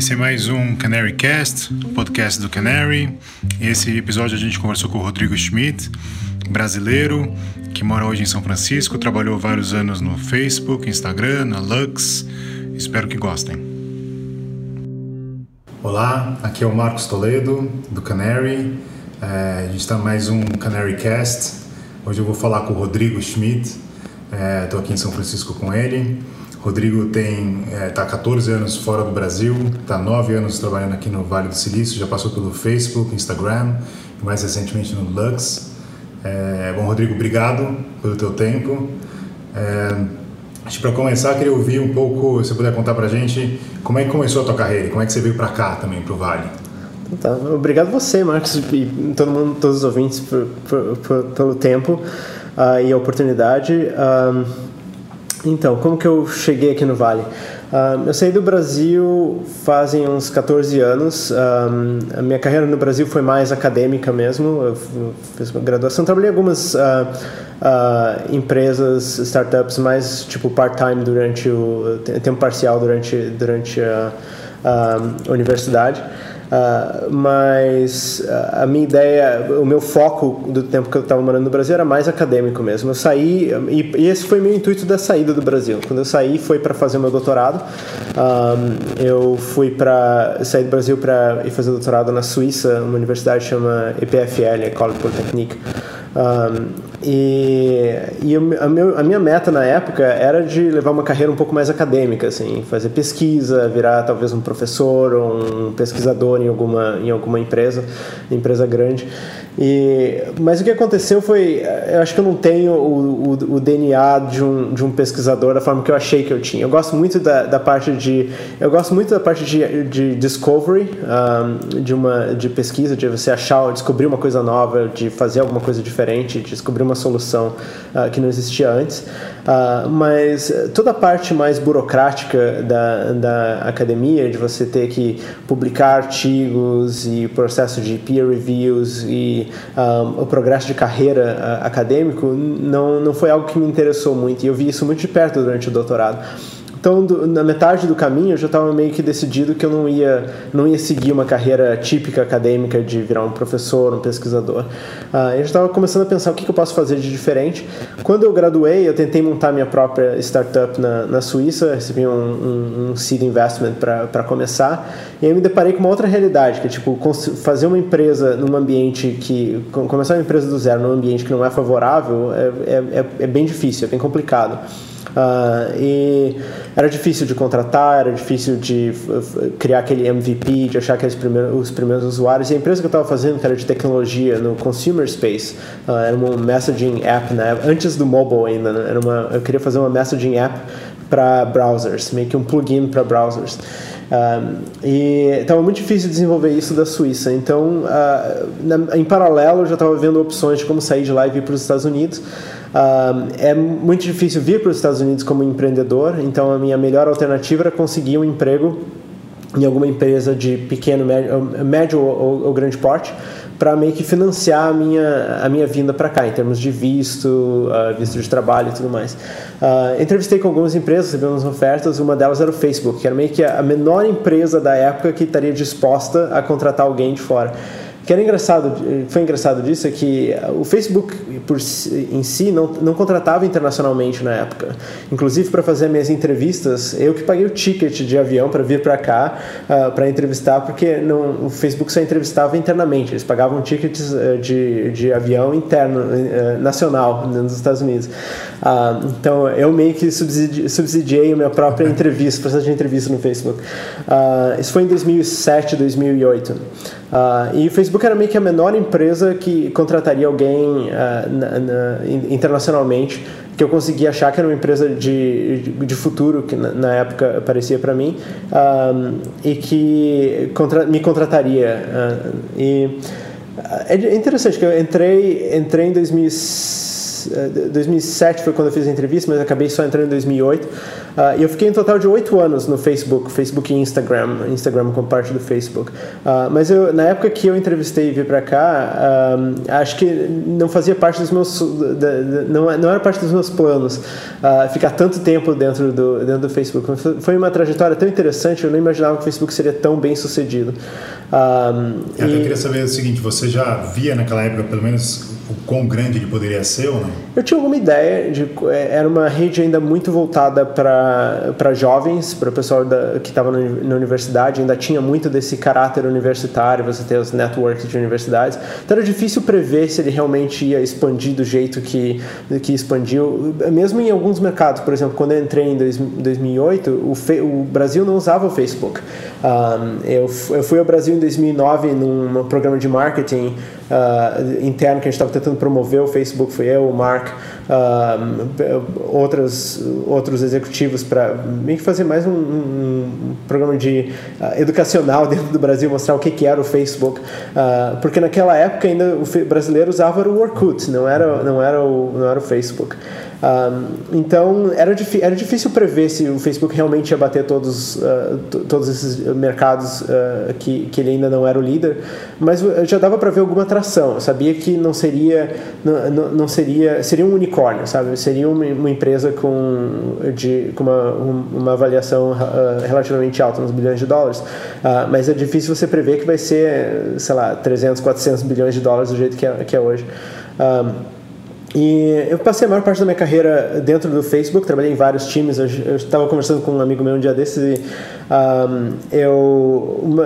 Esse é mais um Canary Cast, podcast do Canary. Esse episódio a gente conversou com o Rodrigo Schmidt, brasileiro, que mora hoje em São Francisco, trabalhou vários anos no Facebook, Instagram, na Lux. Espero que gostem. Olá, aqui é o Marcos Toledo, do Canary. É, a gente está mais um Canary Cast. Hoje eu vou falar com o Rodrigo Schmidt. Estou é, aqui em São Francisco com ele. Rodrigo tem está é, 14 anos fora do Brasil, está 9 anos trabalhando aqui no Vale do Silício, já passou pelo Facebook, Instagram e mais recentemente no Lux. É, bom, Rodrigo, obrigado pelo teu tempo. É, acho para começar, queria ouvir um pouco, se puder contar para a gente, como é que começou a tua carreira como é que você veio para cá também, para o Vale. Tá, obrigado você, Marcos, e todo mundo, todos os ouvintes, por, por, por, pelo tempo uh, e a oportunidade. Uh, então, como que eu cheguei aqui no Vale? Um, eu saí do Brasil fazem uns 14 anos. Um, a minha carreira no Brasil foi mais acadêmica mesmo. Eu fiz uma graduação, trabalhei em algumas uh, uh, empresas, startups, mais tipo part-time durante o tempo parcial durante durante a, a universidade. Uh, mas a minha ideia, o meu foco do tempo que eu estava morando no Brasil era mais acadêmico mesmo. Eu saí, e, e esse foi meu intuito da saída do Brasil. Quando eu saí, foi para fazer meu doutorado. Um, eu fui para sair do Brasil para ir fazer doutorado na Suíça, uma universidade chama EPFL, École Polytechnique. E, e a, meu, a, minha meta na época era de levar uma carreira um pouco mais acadêmica, assim, fazer pesquisa, virar talvez um professor ou um pesquisador em alguma, em alguma empresa, empresa grande. E, mas o que aconteceu foi, eu acho que eu não tenho o, o, o, DNA de um, de um pesquisador da forma que eu achei que eu tinha. Eu gosto muito da, da parte de, eu gosto muito da parte de, de discovery, um, de uma de pesquisa, de você achar, descobrir uma coisa nova, de fazer alguma coisa diferente, de descobrir uma solução uh, que não existia antes. Uh, mas toda a parte mais burocrática da, da academia, de você ter que publicar artigos e processo de peer reviews e um, o progresso de carreira uh, acadêmico, não, não foi algo que me interessou muito e eu vi isso muito de perto durante o doutorado. Então, do, na metade do caminho, eu já estava meio que decidido que eu não ia, não ia seguir uma carreira típica acadêmica de virar um professor, um pesquisador. Uh, eu já estava começando a pensar o que, que, eu posso fazer de diferente. Quando eu graduei, eu tentei montar minha própria startup na, na Suíça, recebi um, um, um seed investment para começar, e aí me deparei com uma outra realidade, que é tipo, fazer uma empresa num ambiente que. começar uma empresa do zero num ambiente que não é favorável é, é, é, é bem difícil, é bem complicado. Uh, e era difícil de contratar, era difícil de criar aquele MVP, de achar aqueles primeiros, os primeiros usuários. E a empresa que eu estava fazendo, que era de tecnologia no consumer space, uh, era uma messaging app, né? antes do mobile ainda. Né? Era uma, eu queria fazer uma messaging app para browsers, meio que um plugin para browsers. Ah, e estava muito difícil desenvolver isso da Suíça. Então, uh, na, em paralelo, eu já estava vendo opções de como sair de lá e vir para os Estados Unidos. Uh, é muito difícil vir para os Estados Unidos como empreendedor, então a minha melhor alternativa era conseguir um emprego em alguma empresa de pequeno, médio, médio ou, ou grande porte para meio que financiar a minha, a minha vinda para cá, em termos de visto, uh, visto de trabalho e tudo mais. Uh, entrevistei com algumas empresas, recebi umas ofertas, uma delas era o Facebook, que era meio que a menor empresa da época que estaria disposta a contratar alguém de fora que era engraçado, foi engraçado disso é que o Facebook por em si não, não contratava internacionalmente na época. Inclusive para fazer minhas entrevistas, eu que paguei o ticket de avião para vir para cá uh, ah, para entrevistar, porque não, o Facebook só entrevistava internamente. Eles pagavam tickets uh, de, de avião interno, uh, nacional, nos Estados Unidos. então eu meio que subsidi, subsidiei a minha própria entrevista, processo de entrevista no Facebook. isso foi em 2007, 2008. Uh, e o Facebook era meio que a menor empresa que contrataria alguém uh, na, na, internacionalmente que eu consegui achar que era uma empresa de, de, futuro que na, na época parecia para mim ah, e que contra, me contrataria. Uh, e é interessante que eu entrei entrei em 2000, 2007 foi quando eu fiz a entrevista mas acabei só entrando em 2008 Uh, e eu fiquei em total de oito anos no Facebook, Facebook e Instagram, Instagram como parte do Facebook. Uh, mas eu, na época que eu entrevistei e vi para cá, acho que não fazia parte dos meus, não, não era parte dos meus planos ficar tanto tempo dentro do, dentro do Facebook. Foi uma trajetória tão interessante, eu não imaginava que o Facebook seria tão bem sucedido. Um, é, e... Eu queria saber o seguinte, você já via naquela época, pelo menos, o quão grande ele poderia ser ou não? Eu tinha alguma ideia, de, é, era uma rede ainda muito voltada para jovens, para o pessoal da, que estava na universidade, ainda tinha muito desse caráter universitário, você ter os networks de universidades, então era difícil prever se ele realmente ia expandir do jeito que, que expandiu, mesmo em alguns mercados, por exemplo, quando eu entrei em dois, 2008, o, fe, o Brasil não usava o Facebook. Um, eu, eu fui ao Brasil 2009 num programa de marketing uh, interno que a gente estava tentando promover. O Facebook foi eu, o Mark, uh, outros, outros executivos para meio que fazer mais um, um programa de uh, educacional dentro do Brasil, mostrar o que, que era o Facebook. porque naquela época ainda o brasileiro usava o Orkut, não era, não era, o, não era o Facebook. Um, então era, era difícil prever se o Facebook realmente ia bater todos, uh, todos esses mercados uh, que, que ele ainda não era o líder, mas já dava para ver alguma atração. Eu sabia que não seria, não, não seria, seria um unicórnio, sabe? Seria uma, uma empresa com, de, com uma, uma avaliação uh, relativamente alta, uns bilhões de dólares, mas é difícil você prever que vai ser, sei lá, 300, 400 bilhões de dólares do jeito que é, que é hoje. Um, e eu passei a maior parte da minha carreira dentro do Facebook, trabalhei em vários times. Eu estava conversando com um amigo meu um dia desses e um, eu, uma,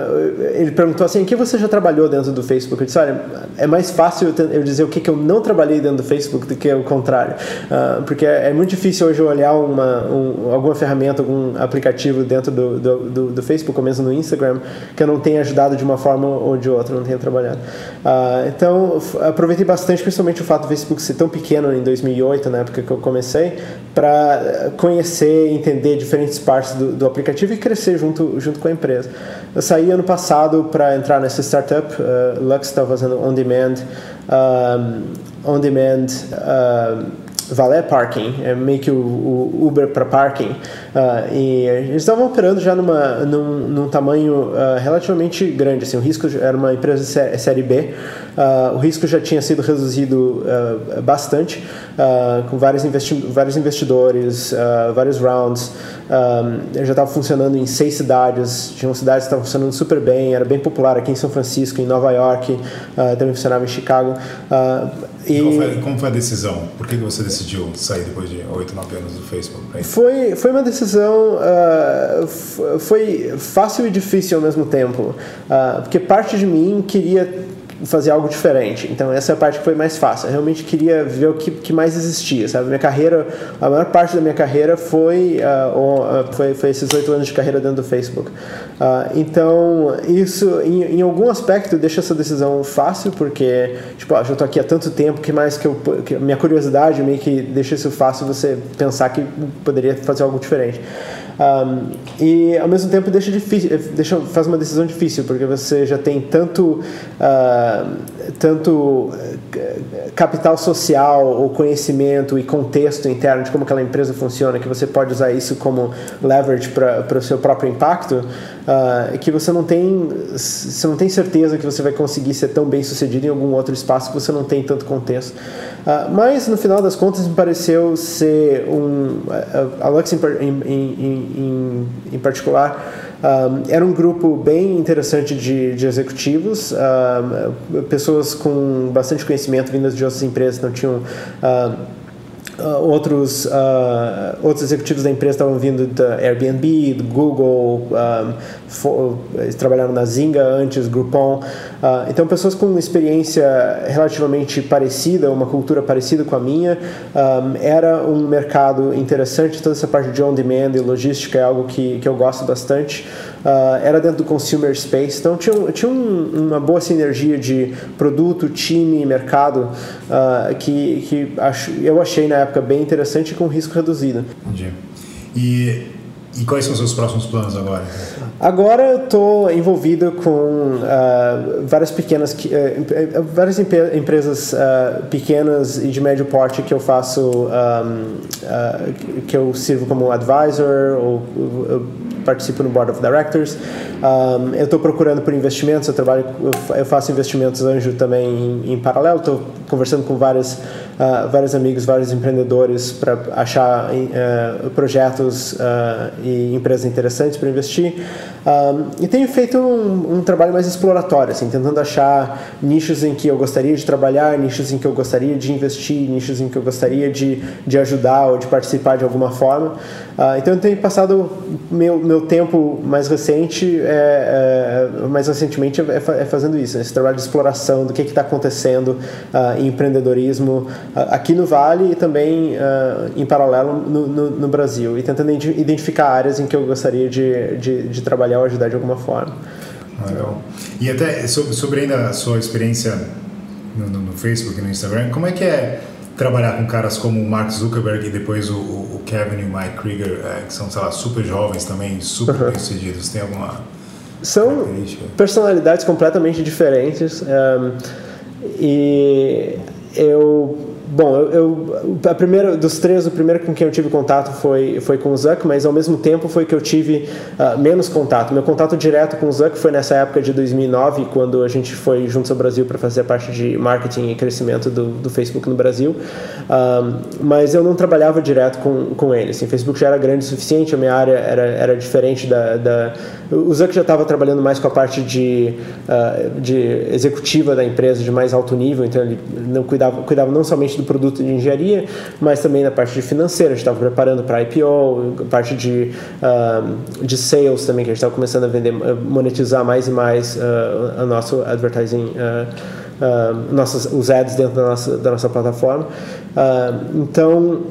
ele perguntou assim: em que você já trabalhou dentro do Facebook? Eu disse: olha, é mais fácil eu dizer o que, que eu não trabalhei dentro do Facebook do que o contrário. Uh, porque é, é, muito difícil hoje olhar uma, um, alguma ferramenta, algum aplicativo dentro do, do, do, do, Facebook ou mesmo no Instagram que eu não tenha ajudado de uma forma ou de outra, não tenha trabalhado. Uh, então, aproveitei bastante, principalmente o fato do Facebook ser tão pequeno em 2008, na época que eu comecei, para conhecer, entender diferentes partes do, do aplicativo e crescer junto, junto com a empresa. Eu saí ano passado para entrar nessa startup, uh, Lux estava fazendo on-demand, um, on-demand valet parking, é meio que o, o Uber para parking. Uh, e eles estavam operando já numa, num, num tamanho uh, relativamente grande. Assim, o risco era uma empresa sé série B, uh, o risco já tinha sido reduzido bastante, com vários, investi vários investidores, vários rounds. Já estava funcionando em seis cidades, tinham cidades que estavam funcionando super bem, era bem popular aqui em São Francisco, em Nova York, também funcionava em Chicago. E como foi, como foi, a decisão? Por que você decidiu sair depois de 8, 9 anos do Facebook? Foi, foi uma decisão. Uh, foi fácil e difícil ao mesmo tempo. Uh, porque parte de mim queria fazer algo diferente. Então essa é a parte que foi mais fácil. Eu realmente queria ver o que, que mais existia, sabe? Minha carreira, a maior parte da minha carreira foi, uh, foi, foi esses oito anos de carreira dentro do Facebook. Uh, então isso, em, em, algum aspecto, deixa essa decisão fácil, porque tipo, ah, já estou aqui há tanto tempo, que mais que eu, que minha curiosidade meio que deixa isso fácil você pensar que poderia fazer algo diferente. Um, e ao mesmo tempo deixa difícil, deixa, faz uma decisão difícil, porque você já tem tanto, uh, tanto eh, capital social, ou conhecimento e contexto interno de como aquela empresa funciona, que você pode usar isso como leverage para o seu próprio impacto, uh, que você não tem você não tem certeza que você vai conseguir ser tão bem sucedido em algum outro espaço que você não tem tanto contexto. Uh, mas no final das contas me pareceu ser um a Lux em, em, em, em particular um, era um grupo bem interessante de, de executivos, um, pessoas com bastante conhecimento vindas de outras empresas não tinham. Um, Uh, outros, uh, outros executivos da empresa estavam vindo da Airbnb, do Google, um, for, eles trabalharam na Zynga antes, Groupon. Uh, então, pessoas com uma experiência relativamente parecida, uma cultura parecida com a minha. Um, era um mercado interessante, toda essa parte de on-demand e logística é algo que, que eu gosto bastante. Uh, era dentro do consumer space, então tinha, tinha um, uma boa sinergia de produto, time, mercado uh, que, que acho, eu achei na época bem interessante e com risco reduzido. Entendi. E E quais são os seus próximos planos agora? Agora eu estou envolvido com uh, várias pequenas, uh, várias empresas uh, pequenas e de médio porte que eu faço, um, que eu sirvo como advisor ou participo no board of directors. Um, eu estou procurando por investimentos, eu trabalho, eu faço investimentos anjo também em, em paralelo. Estou conversando com vários, uh, vários amigos, vários empreendedores para achar uh, projetos uh, e empresas interessantes para investir. Um, e tenho feito um, um, trabalho mais exploratório, assim, tentando achar nichos em que eu gostaria de trabalhar, nichos em que eu gostaria de investir, nichos em que eu gostaria de, de ajudar ou de participar de alguma forma. Uh, então eu tenho passado meu, meu tempo mais recente, é, é mais recentemente, é, é, fazendo isso, esse trabalho de exploração do que está acontecendo uh, em empreendedorismo aqui no Vale e também em paralelo no, no, no, Brasil, e tentando identificar áreas em que eu gostaria de, de, de trabalhar ou ajudar de alguma forma. Legal. E até sobre, ainda a sua experiência no, no, no Facebook e no Instagram, como é que é trabalhar com caras como o Mark Zuckerberg e depois o, o Kevin e o Mike Krieger, é, que são, sei lá, super jovens também, super uhum. bem-sucedidos. Tem alguma. São personalidades completamente diferentes. Um, ehm, e eu Bom, eu, eu, a primeira dos três, o primeiro com quem eu tive contato foi foi com o Zuck, mas ao mesmo tempo foi que eu tive uh, menos contato. Meu contato direto com o Zuck foi nessa época de 2009, quando a gente foi juntos ao Brasil para fazer a parte de marketing e crescimento do, do Facebook no Brasil. Uh, mas eu não trabalhava direto com, com ele. Assim, o Facebook já era grande o suficiente, a minha área era, era diferente da, da o Zuck já estava trabalhando mais com a parte de, uh, de executiva da empresa de mais alto nível, então ele não cuidava, cuidava não somente do produto de engenharia, mas também na parte de financeira, a gente estava preparando para IPO, parte de, uh, de sales também, que a gente estava começando a vender, monetizar mais e mais uh, o nosso advertising, uh, nossos, os ads dentro da nossa, da nossa plataforma. então,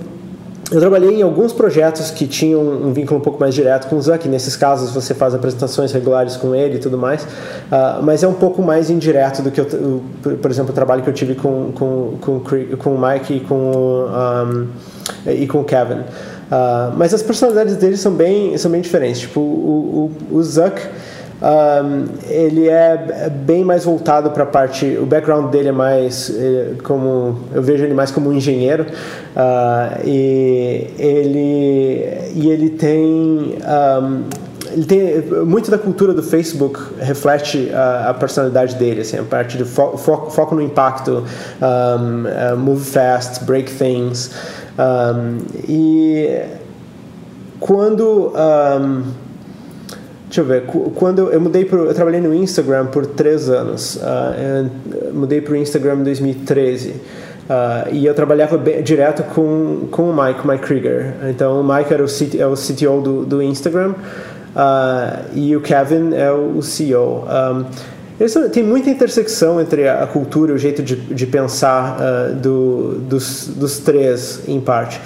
eu trabalhei em alguns projetos que tinham um vínculo um pouco mais direto com o Zuck. Nesses casos, você faz apresentações regulares com ele e tudo mais. Uh, mas é um pouco mais indireto do que, eu, por exemplo, o trabalho que eu tive com, com, com, com o Mike e com, um, e com o Kevin. Uh, mas as personalidades deles são bem, são bem diferentes. Tipo, o, o, o Zuck um, ele é bem mais voltado para a parte. O background dele é mais é, como eu vejo ele mais como um engenheiro uh, e ele e ele tem um, ele tem muito da cultura do Facebook reflete a, a personalidade dele, assim, a parte de fo foco, foco, no impacto, um, uh, move fast, break things e quando Deixa eu ver. Quando eu mudei pro, eu trabalhei no Instagram por três anos. Uh, mudei para o Instagram em 2013. Uh, ah, e eu trabalhava bem, direto com, com o Mike, Mike Krieger. Então, o Mike era o, CT, é o CTO do, do Instagram uh, e o Kevin é o CEO. Um, tem muita intersecção entre a cultura e o jeito de, de pensar uh, do, dos, dos três, em parte.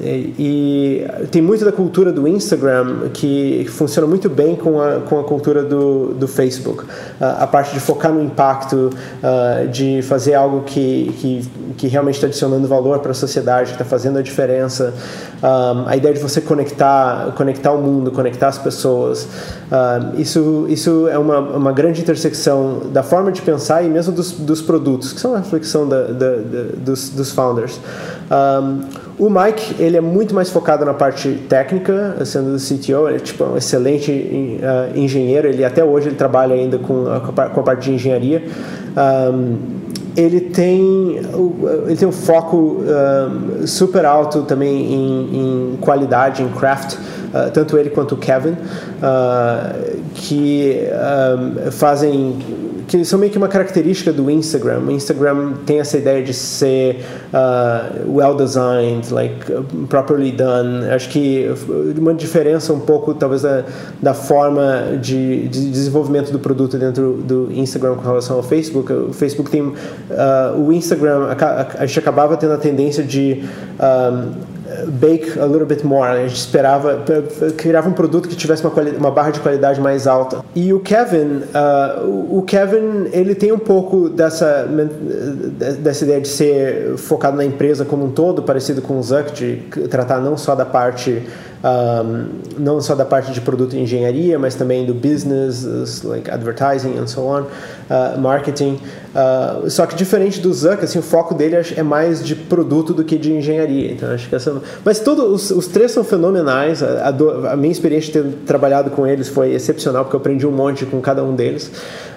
E, e, tem muito da cultura do Instagram que funciona muito bem com a, com a cultura do, do Facebook. Uh, a parte de focar no impacto, uh, de fazer algo que, que, que realmente está adicionando valor para a sociedade, que está fazendo a diferença. Um, a ideia de você conectar, conectar o mundo, conectar as pessoas. Um, isso, isso é uma, uma grande intersecção da forma de pensar e mesmo dos, dos produtos, que são a reflexão da, da, da dos, dos founders. Um, o Mike, ele é muito mais focado na parte técnica, sendo do CTO, ele é tipo um excelente uh, engenheiro, ele até hoje ele trabalha ainda com a, com a parte de engenharia. Um, ele tem ele tem um foco um, super alto também em, em, qualidade, em craft, uh, tanto ele quanto o Kevin, uh, que um, fazem que são meio que uma característica do Instagram. O Instagram tem essa ideia de ser uh, well designed, like properly done. Acho que uma diferença um pouco, talvez, da, da forma de, de desenvolvimento do produto dentro do Instagram com relação ao Facebook. O Facebook tem uh, o Instagram, a, a, gente acabava tendo a tendência de um, bake a little bit more. A gente esperava, criava um produto que tivesse uma, uma barra de qualidade mais alta. E o Kevin, uh, o Kevin, ele tem um pouco dessa, dessa ideia de ser focado na empresa como um todo, parecido com o Zuck, de tratar não só da parte um, não só da parte de produto e engenharia, mas também do business, like advertising and so on, uh, marketing. Uh, só que diferente do Zuck, assim, o foco dele é mais de produto do que de engenharia. Então acho que essa. Mas todos os, os três são fenomenais. A, a, a, minha experiência de ter trabalhado com eles foi excepcional porque eu aprendi um monte com cada um deles.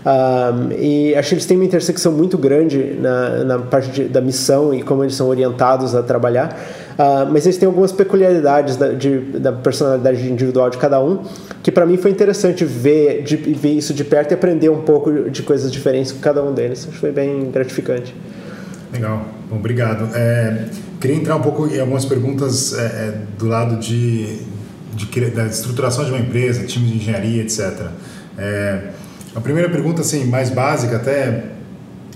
Um, e acho que eles têm uma intersecção muito grande na, na parte de, da missão e como eles são orientados a trabalhar. Uh, mas eles têm algumas peculiaridades da, de, da personalidade individual de cada um, que para mim foi interessante ver, de, ver isso de perto e aprender um pouco de coisas diferentes com cada um deles. Acho que foi bem gratificante. Legal, Bom, obrigado. É, queria entrar um pouco em algumas perguntas é, é do lado de, de, da estruturação de uma empresa, time de engenharia, etc. É, a primeira pergunta, assim, mais básica até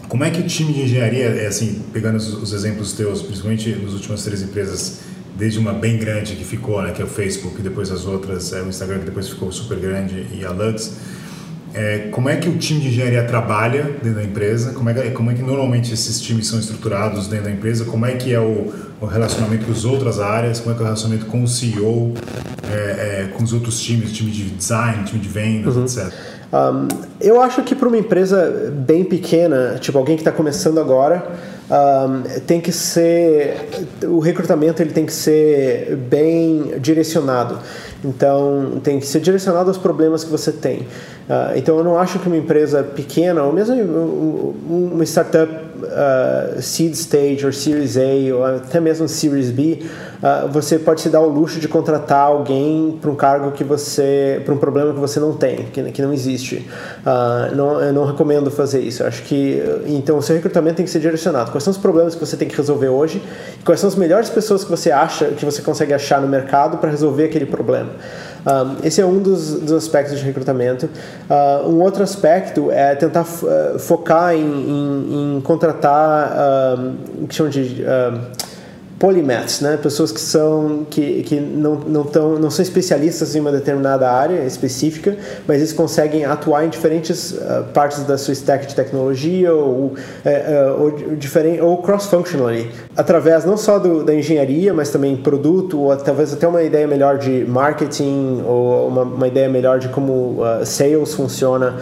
como é que o time de engenharia, é assim, pegando os, os exemplos teus, principalmente nas últimas três empresas, desde uma bem grande que ficou, né, que é o Facebook, depois as outras, é o Instagram que depois ficou super grande e a Lux, é, como é que o time de engenharia trabalha dentro da empresa? Como é, que, como é que normalmente esses times são estruturados dentro da empresa? Como é que é o, o relacionamento com as outras áreas? Como é que é o relacionamento com o CEO, é, é, com os outros times, time de design, time de vendas, uhum. etc. Um, eu acho que para uma empresa bem pequena, tipo alguém que está começando agora, um, tem que ser o recrutamento ele tem que ser bem direcionado. Então tem que ser direcionado aos problemas que você tem. Uh, então eu não acho que uma empresa pequena ou mesmo uma startup uh, seed stage ou Series A ou até mesmo Series B uh, você pode se dar o luxo de contratar alguém para um cargo que você para um problema que você não tem que, que não existe. não, eu não recomendo fazer isso. Eu acho que então o seu recrutamento tem que ser direcionado. Quais são os problemas que você tem que resolver hoje? Quais são as melhores pessoas que você acha que você consegue achar no mercado para resolver aquele problema? Um, esse é um dos, dos aspectos de recrutamento. Uh, um outro aspecto é tentar uh, focar em, em, em contratar o que chamam de polymaths, né? pessoas que são que, que não, não, tão, não são especialistas em uma determinada área específica, mas eles conseguem atuar em diferentes uh, partes da sua stack de tecnologia ou, uh, uh, ou, diferente, ou cross-functionally, através não só do, da engenharia, mas também produto, ou talvez até uma ideia melhor de marketing ou uma, uma ideia melhor de como sales funciona,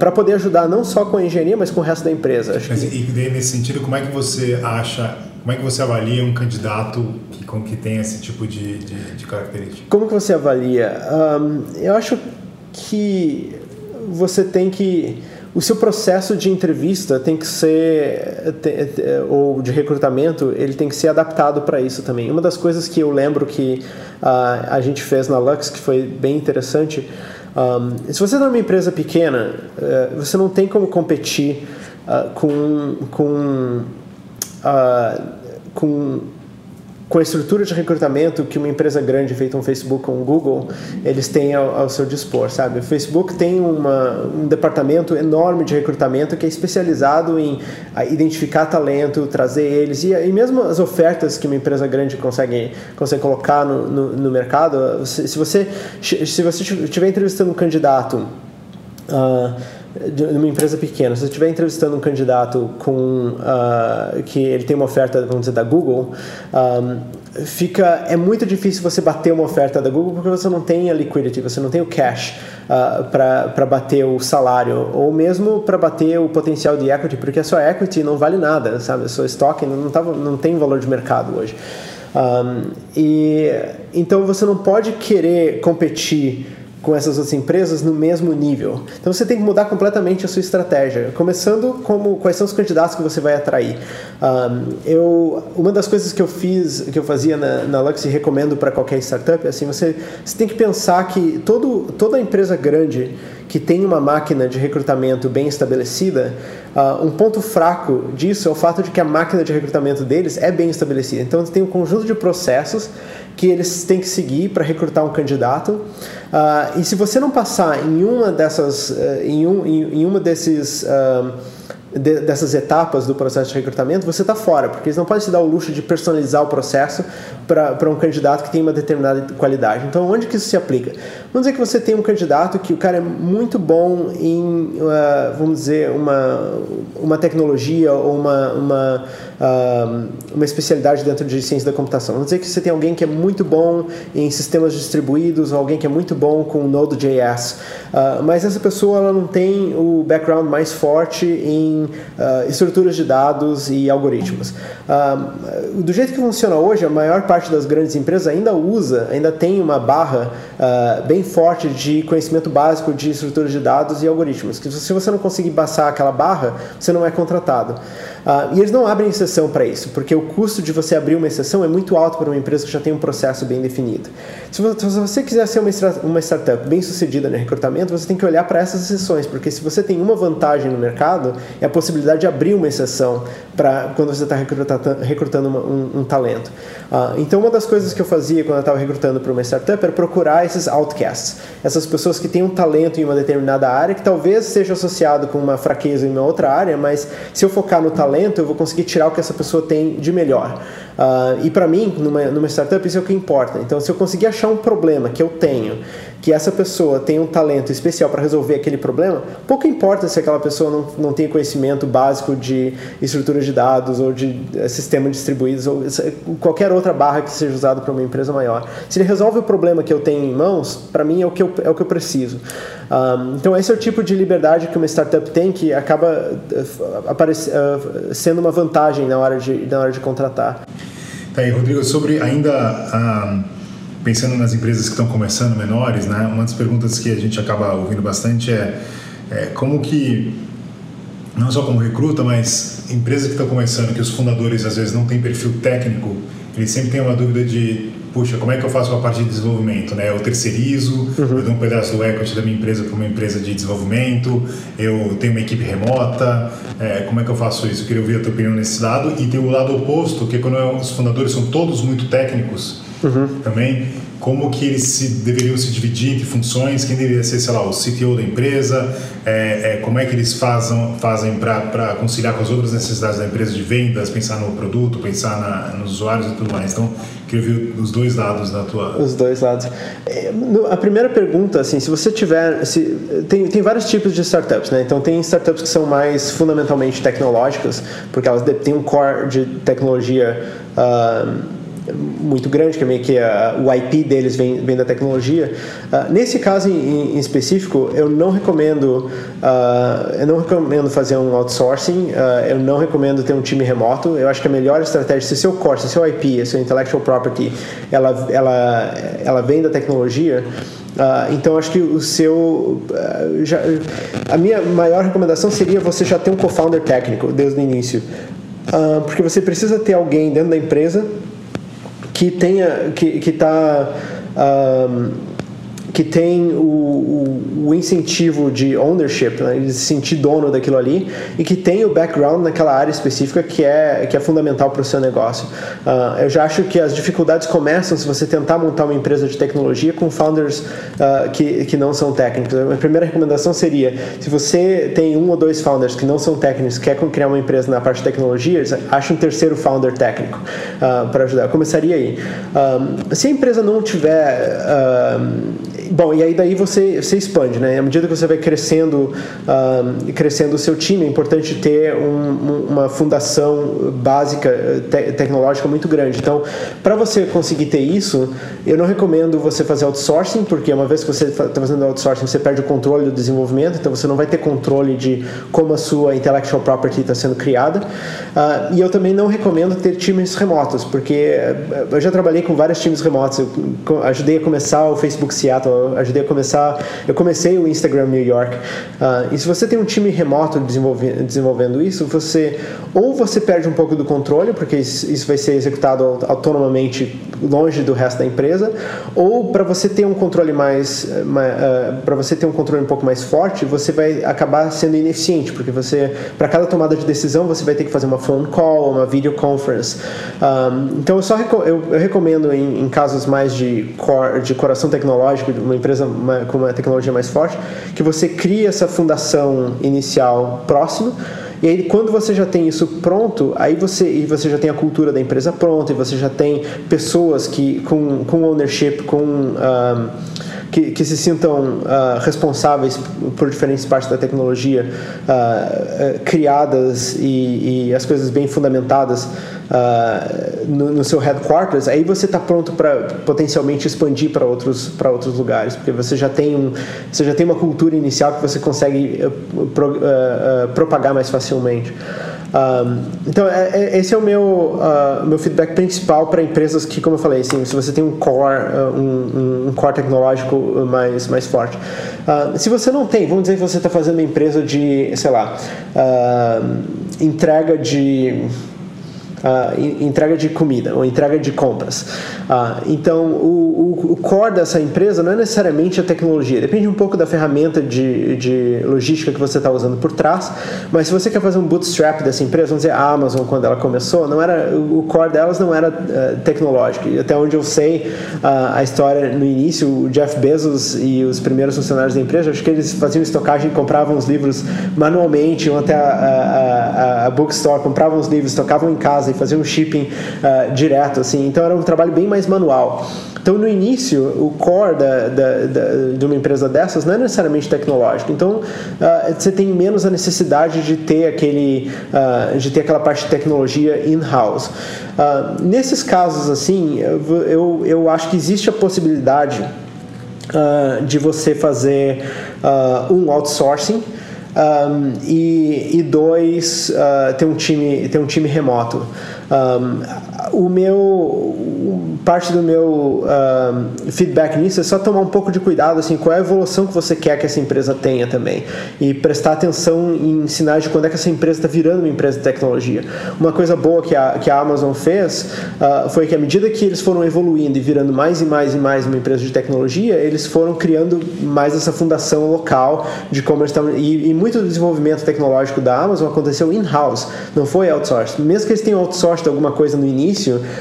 para poder ajudar não só com a engenharia, mas com o resto da empresa. Acho mas, que... E nesse sentido, como é que você acha como é que você avalia um candidato que, com, que tem esse tipo de, de, de característica? Como que você avalia? Um, eu acho que você tem que o seu processo de entrevista tem que ser ou de recrutamento ele tem que ser adaptado para isso também uma das coisas que eu lembro que uh, a gente fez na Lux que foi bem interessante um, se você está numa empresa pequena uh, você não tem como competir uh, com com uh, com, com a estrutura de recrutamento que uma empresa grande feita um Facebook ou um Google eles têm ao, ao seu dispor, sabe? O Facebook tem uma, um departamento enorme de recrutamento que é especializado em ah, identificar talento, trazer eles e, e mesmo as ofertas que uma empresa grande consegue, consegue colocar no, no, no mercado, se, você se você estiver entrevistando um candidato uh, de uma empresa pequena, se você estiver entrevistando um candidato com uh, que ele tem uma oferta, vamos dizer, da Google, um, fica é muito difícil você bater uma oferta da Google porque você não tem a liquidity, você não tem o cash uh, para bater o salário ou mesmo para bater o potencial de equity, porque a sua equity não vale nada, sabe? A sua stock não, tava, não tem valor de mercado hoje. Um, e então você não pode querer competir com essas outras empresas no mesmo nível. Então você tem que mudar completamente a sua estratégia, começando como quais são os candidatos que você vai atrair. Um, eu, uma das coisas que eu fiz, que eu fazia na, na Lux e recomendo para qualquer startup, é assim, você, você tem que pensar que todo, toda empresa grande que tem uma máquina de recrutamento bem estabelecida, uh, um ponto fraco disso é o fato de que a máquina de recrutamento deles é bem estabelecida. Então, tem um conjunto de processos que eles têm que seguir para recrutar um candidato. Uh, e se você não passar em uma dessas, uh, em, um, em, em, uma desses de, dessas etapas do processo de recrutamento, você está fora, porque eles não podem se dar o luxo de personalizar o processo para um candidato que tem uma determinada qualidade. Então, onde que isso se aplica? Vamos dizer que você tem um candidato que o cara é muito bom em, uh, vamos dizer, uma, uma tecnologia ou uma, uma, uh, uma especialidade dentro de ciência da computação. Vamos dizer que você tem alguém que é muito bom em sistemas distribuídos ou alguém que é muito bom com Node.js, uh, mas essa pessoa ela não tem o background mais forte em estruturas de dados e algoritmos. do jeito que funciona hoje, a maior parte das grandes empresas ainda usa, ainda tem uma barra bem forte de conhecimento básico de estruturas de dados e algoritmos. Que se você não conseguir passar aquela barra, você não é contratado. Uh, e eles não abrem exceção para isso, porque o custo de você abrir uma exceção é muito alto para uma empresa que já tem um processo bem definido. Se você, se você quiser ser uma, uma startup bem sucedida no recrutamento, você tem que olhar para essas exceções, porque se você tem uma vantagem no mercado, é a possibilidade de abrir uma exceção para quando você está recrutando, recrutando uma, um, um, talento. Uh, então, uma das coisas que eu fazia quando eu estava recrutando para uma startup era procurar esses outcasts, essas pessoas que têm um talento em uma determinada área, que talvez seja associado com uma fraqueza em uma outra área, mas se eu focar no talento, eu vou conseguir tirar o que essa pessoa tem de melhor. Uh, e para mim, numa, numa startup, isso é o que importa. Então, se eu conseguir achar um problema que eu tenho, que essa pessoa tem um talento especial para resolver aquele problema, pouco importa se aquela pessoa não, não tem conhecimento básico de estrutura de dados ou de uh, sistemas distribuídos ou qualquer outra barra que seja usada para uma empresa maior. Se ele resolve o problema que eu tenho em mãos, para mim é o que eu, é o que eu preciso. Um, então, esse é o tipo de liberdade que uma startup tem que acaba uh, sendo uma vantagem na hora de, na hora de contratar. Tá aí, Rodrigo, sobre ainda pensando nas empresas que estão começando menores, né? Uma das perguntas que a gente acaba ouvindo bastante é, é como que não só como recruta, mas empresas que estão começando, que os fundadores às vezes não têm perfil técnico, eles sempre têm uma dúvida de puxa, como é que eu faço a parte de desenvolvimento? Né? Eu terceirizo, uhum. eu dou um pedaço do equity da minha empresa para uma empresa de desenvolvimento, eu tenho uma equipe remota, é, como é que eu faço isso? Eu queria ouvir a tua opinião nesse lado. E tem o lado oposto, que é quando os fundadores são todos muito técnicos uhum. também, como que eles se, deveriam se dividir entre funções, quem deveria ser, sei lá, o CTO da empresa, é, é, como é que eles fazem, fazem para conciliar com as outras necessidades da empresa de vendas, pensar no produto, pensar na, nos usuários e tudo mais. Então, queria ver os dois lados da tua... Os dois lados. É, a primeira pergunta, assim, se você tiver... Se, tem, tem vários tipos de startups, né? Então, tem startups que são mais fundamentalmente tecnológicas, porque elas têm um core de tecnologia... Uh, muito grande, que é meio que a, o IP deles vem, vem da tecnologia. Uh, nesse caso em, em, específico, eu não recomendo, uh, eu não recomendo fazer um outsourcing, uh, eu não recomendo ter um time remoto. Eu acho que a melhor estratégia, se seu core, se seu IP, se seu intellectual property, ela, ela, ela vem da tecnologia, Uh, então acho que o seu uh, já, a minha maior recomendação seria você já ter um co-founder técnico desde o início uh, porque você precisa ter alguém dentro da empresa que tenha que que está que tem o, o, o, incentivo de ownership, né, de se sentir dono daquilo ali, e que tem o background naquela área específica que é, que é fundamental para o seu negócio. Uh, eu já acho que as dificuldades começam se você tentar montar uma empresa de tecnologia com founders uh, que, que não são técnicos. A minha primeira recomendação seria, se você tem um ou dois founders que não são técnicos, quer criar uma empresa na parte de tecnologias, ache um terceiro founder técnico uh, para ajudar. Eu começaria aí. se a empresa não tiver Bom, e aí daí você, você expande, né? À medida que você vai crescendo, crescendo o seu time, é importante ter um, uma fundação básica te tecnológica muito grande. Então, para você conseguir ter isso, eu não recomendo você fazer outsourcing, porque uma vez que você está fazendo outsourcing, você perde o controle do desenvolvimento, então você não vai ter controle de como a sua intellectual property está sendo criada. Uh, e eu também não recomendo ter times remotos, porque eh, eu já trabalhei com vários times remotos. Eu ajudei a começar o Facebook Seattle ajudei a começar. Eu comecei o Instagram New York. Uh, e se você tem um time remoto desenvolvendo, desenvolvendo isso, você ou você perde um pouco do controle, porque isso vai ser executado autonomamente longe do resto da empresa, ou para você ter um controle mais, uh, uh, para você ter um controle um pouco mais forte, você vai acabar sendo ineficiente, porque você, para cada tomada de decisão, você vai ter que fazer uma phone call, uma video conference. Um, então eu só eu, eu recomendo em, em, casos mais de, core, de coração tecnológico, uma empresa com uma tecnologia mais forte, que você crie essa fundação inicial próxima E aí, quando você já tem isso pronto, aí você, e você já tem a cultura da empresa pronta, e você já tem pessoas que com, com ownership, com. Que, que, se sintam uh, responsáveis por diferentes partes da tecnologia uh, uh, criadas e, e, as coisas bem fundamentadas no, no, seu headquarters, aí você está pronto para potencialmente expandir para outros outros lugares, porque você já tem um você já tem uma cultura inicial que você consegue pro, propagar mais facilmente. Um, então, é, é, esse é o meu, uh, meu feedback principal para empresas que, como eu falei, assim, se você tem um core, uh, um, um, core tecnológico mais, mais forte. Uh, se você não tem, vamos dizer que você está fazendo uma empresa de, sei lá, entrega de uh, entrega de comida ou entrega de compras. Uh, então, o, o, o, core dessa empresa não é necessariamente a tecnologia, depende um pouco da ferramenta de, de logística que você está usando por trás, mas se você quer fazer um bootstrap dessa empresa, vamos dizer, a Amazon, quando ela começou, não era, o core delas não era uh, tecnológico. E até onde eu sei a história no início, o Jeff Bezos e os primeiros funcionários da empresa, acho que eles faziam estocagem, compravam os livros manualmente, iam até a, a, a, a bookstore, compravam os livros, tocavam em casa e fazer um shipping uh, direto, assim. Então era um trabalho bem mais manual. Então, no início, o core da, da, da, de uma empresa dessas não é necessariamente tecnológico. Então, uh, você tem menos a necessidade de ter, aquele, uh, de ter aquela parte de tecnologia in-house. Uh, nesses casos, assim, eu, eu acho que existe a possibilidade de você fazer um outsourcing um, e, e, dois uh, ter um time ter um time remoto. Um, o meu parte do meu feedback nisso é só tomar um pouco de cuidado assim qual é a evolução que você quer que essa empresa tenha também. E prestar atenção em sinais de quando é que essa empresa está virando uma empresa de tecnologia. Uma coisa boa que a, que a Amazon fez uh, foi que à medida que eles foram evoluindo e virando mais e mais e mais uma empresa de tecnologia eles foram criando mais essa fundação local de como eles estão e, e muito do desenvolvimento tecnológico da Amazon aconteceu in-house não foi outsourced. Mesmo que eles tenham outsourced alguma coisa no início,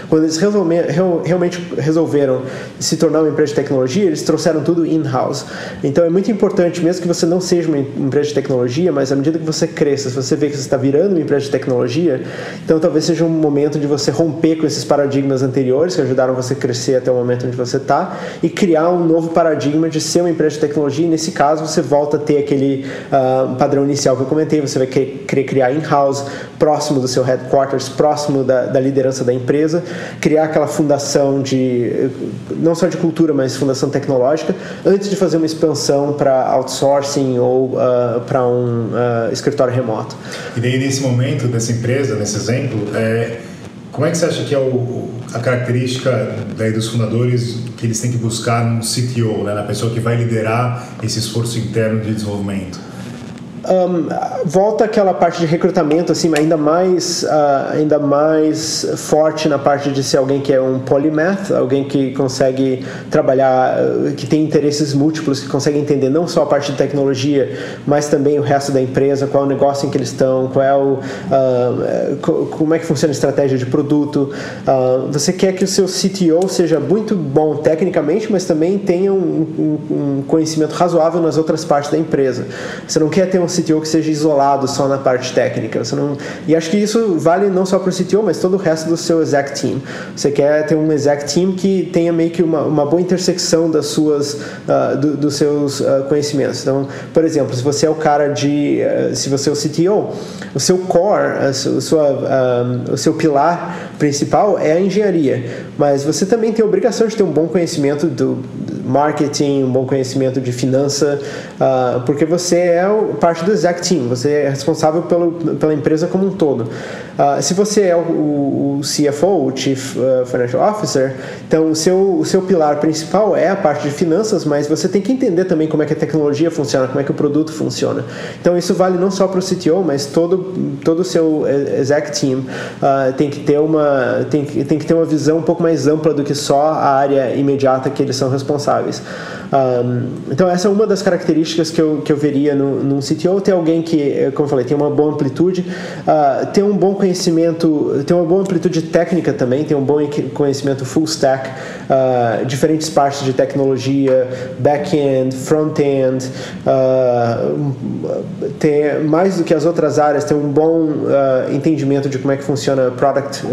quando eles realmente resolveram se tornar uma empresa de tecnologia, eles trouxeram tudo in-house. Então é muito importante, mesmo que você não seja uma empresa de tecnologia, mas à medida que você cresça, se você vê que você está virando uma empresa de tecnologia, então talvez seja um momento de você romper com esses paradigmas anteriores que ajudaram você a crescer até o momento onde você está e criar um novo paradigma de ser uma empresa de tecnologia. E nesse caso, você volta a ter aquele uh, padrão inicial que eu comentei, você vai querer criar in-house, próximo do seu headquarters, próximo da, da, liderança da empresa, criar aquela fundação de não só de cultura, mas fundação tecnológica, antes de fazer uma expansão para outsourcing ou uh, para um uh, escritório remoto. E daí nesse momento dessa empresa, nesse exemplo, é, como é que você acha que é o, a característica daí dos fundadores que eles têm que buscar num CTO, né, na pessoa que vai liderar esse esforço interno de desenvolvimento? Um, volta aquela parte de recrutamento assim ainda mais uh, ainda mais forte na parte de ser alguém que é um polymath alguém que consegue trabalhar uh, que tem interesses múltiplos que consegue entender não só a parte de tecnologia mas também o resto da empresa qual é o negócio em que eles estão qual é o uh, como é que funciona a estratégia de produto. Você quer que o seu CTO seja muito bom tecnicamente mas também tenha um, um, um conhecimento razoável nas outras partes da empresa. Você não quer ter um CTO que seja isolado só na parte técnica. Você não... E acho que isso vale não só para o CTO, mas todo o resto do seu exec team. Você quer ter um exec team que tenha meio que uma, uma boa intersecção das suas, uh, do, dos seus uh, conhecimentos. Então, por exemplo, se você é o cara de, uh, se você é o CTO, o seu core, a sua, o seu pilar principal é a engenharia, mas você também tem a obrigação de ter um bom conhecimento do marketing, um bom conhecimento de finança, uh, porque você é parte do exec team, você é responsável pelo, pela empresa como um todo. Uh, se você é o, o, CFO, o Chief uh, Financial Officer, então o seu, o seu pilar principal é a parte de finanças, mas você tem que entender também como é que a tecnologia funciona, como é que o produto funciona. Então isso vale não só para o CTO, mas todo, todo o seu exec team tem, que ter uma, tem, tem que ter uma visão um pouco mais ampla do que só a área imediata que eles são responsáveis. Um, então, essa é uma das características que eu, que eu veria no, num CTO, ter alguém que, como eu falei, tem uma boa amplitude, uh, ter um bom conhecimento, tem uma boa amplitude técnica também, tem um bom conhecimento full stack, uh, diferentes partes de tecnologia, back-end, front-end, uh, tem mais do que as outras áreas, tem um bom uh, entendimento de como é que funciona product,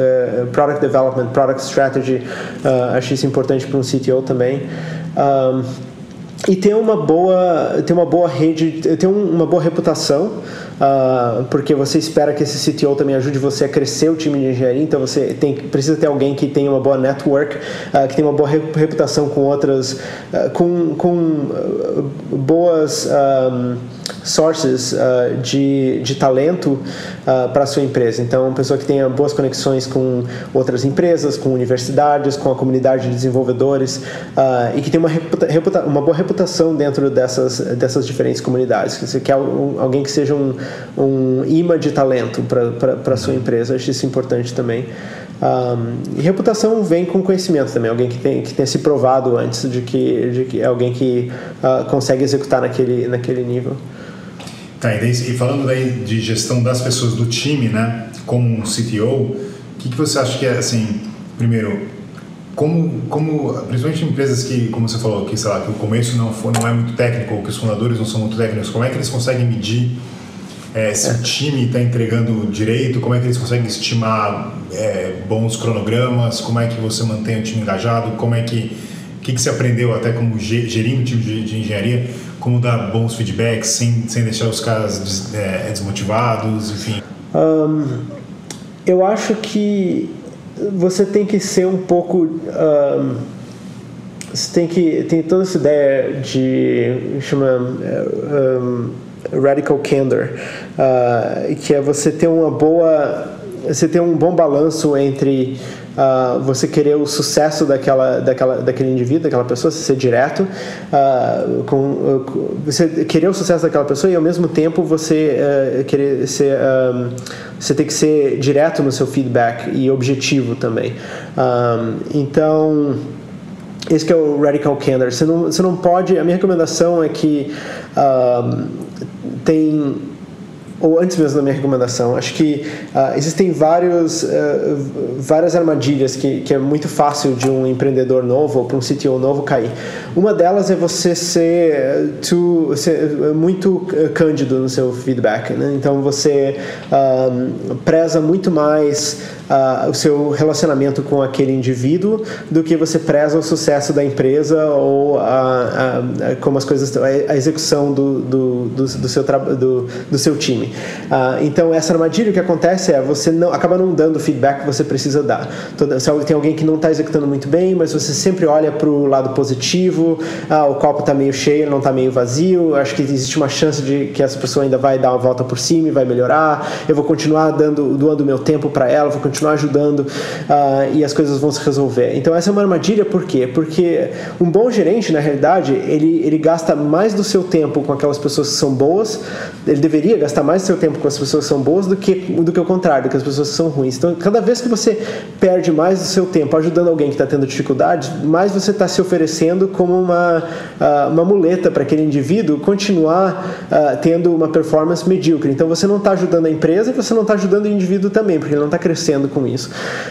product development, product strategy, acho isso importante para um CTO também. Um, e tem uma boa tem uma boa rede tem uma boa reputação uh, porque você espera que esse CTO também ajude você a crescer o time de engenharia então você tem precisa ter alguém que tenha uma boa network uh, que tenha uma boa reputação com outras uh, com, com boas sources uh, de, de talento uh, para a sua empresa. Então, uma pessoa que tenha boas conexões com outras empresas, com universidades, com a comunidade de desenvolvedores uh, e que tenha uma, reputa, uma boa reputação dentro dessas, dessas diferentes comunidades. Você quer um, alguém que seja um, um imã de talento para a sua empresa. Acho isso importante também. Um, e reputação vem com conhecimento também, alguém que, tem, que tenha se provado antes de que, de que é alguém que consegue executar naquele, naquele nível. Tá, e, daí, e falando daí de gestão das pessoas do time, né, como um CTO, o que, que você acha que é, assim, primeiro, como, como, principalmente em empresas que, como você falou, que, sei lá, que o começo não, for, não é muito técnico, que os fundadores não são muito técnicos, como é que eles conseguem medir é, se é. o time está entregando direito, como é que eles conseguem estimar é, bons cronogramas, como é que você mantém o time engajado, como é que, o que, que você aprendeu até como gerir um time de, de engenharia, como dar bons feedbacks sem, sem deixar os caras des, é, desmotivados, enfim? Um, eu acho que você tem que ser um pouco. Um, você tem que. Tem toda essa ideia de. chama. Um, radical candor, uh, que é você ter uma boa. Você ter um bom balanço entre uh, você querer o sucesso daquela, daquela, daquele indivíduo, daquela pessoa, ser direto, uh, com, uh, você querer o sucesso daquela pessoa e ao mesmo tempo você querer ser, um, você tem que ser direto no seu feedback e objetivo também. Um, então esse que é o radical candor. Você não, você não pode. A minha recomendação é que um, tem ou antes mesmo da minha recomendação, acho que uh, existem vários, uh, várias armadilhas que, que é muito fácil de um empreendedor novo ou para um CTO novo cair. Uma delas é você ser, too, ser muito cândido no seu feedback. Né? Então você um, preza muito mais uh, o seu relacionamento com aquele indivíduo do que você preza o sucesso da empresa ou a, a, como as coisas a execução do, do, do, do seu, do, do seu time. Uh, então essa armadilha que acontece é você não acaba não dando o feedback que você precisa dar. Toda, se tem alguém que não está executando muito bem, mas você sempre olha para o lado positivo, ah, o copo está meio cheio, não está meio vazio, acho que existe uma chance de que essa pessoa ainda vai dar uma volta por cima e vai melhorar, eu vou continuar dando, doando meu tempo para ela, vou continuar ajudando uh, e as coisas vão se resolver. Então essa é uma armadilha, por quê? Porque um bom gerente, na realidade, ele, ele gasta mais do seu tempo com aquelas pessoas que são boas, ele deveria gastar mais do seu tempo com as pessoas que são boas do que, do que o contrário, que as pessoas que são ruins. Então cada vez que você perde mais do seu tempo ajudando alguém que está tendo dificuldades, mais você está se oferecendo como uma, uh, uma muleta para aquele indivíduo continuar uh, tendo uma performance medíocre. Então você não está ajudando a empresa e você não está ajudando o indivíduo também, porque ele não está crescendo com isso.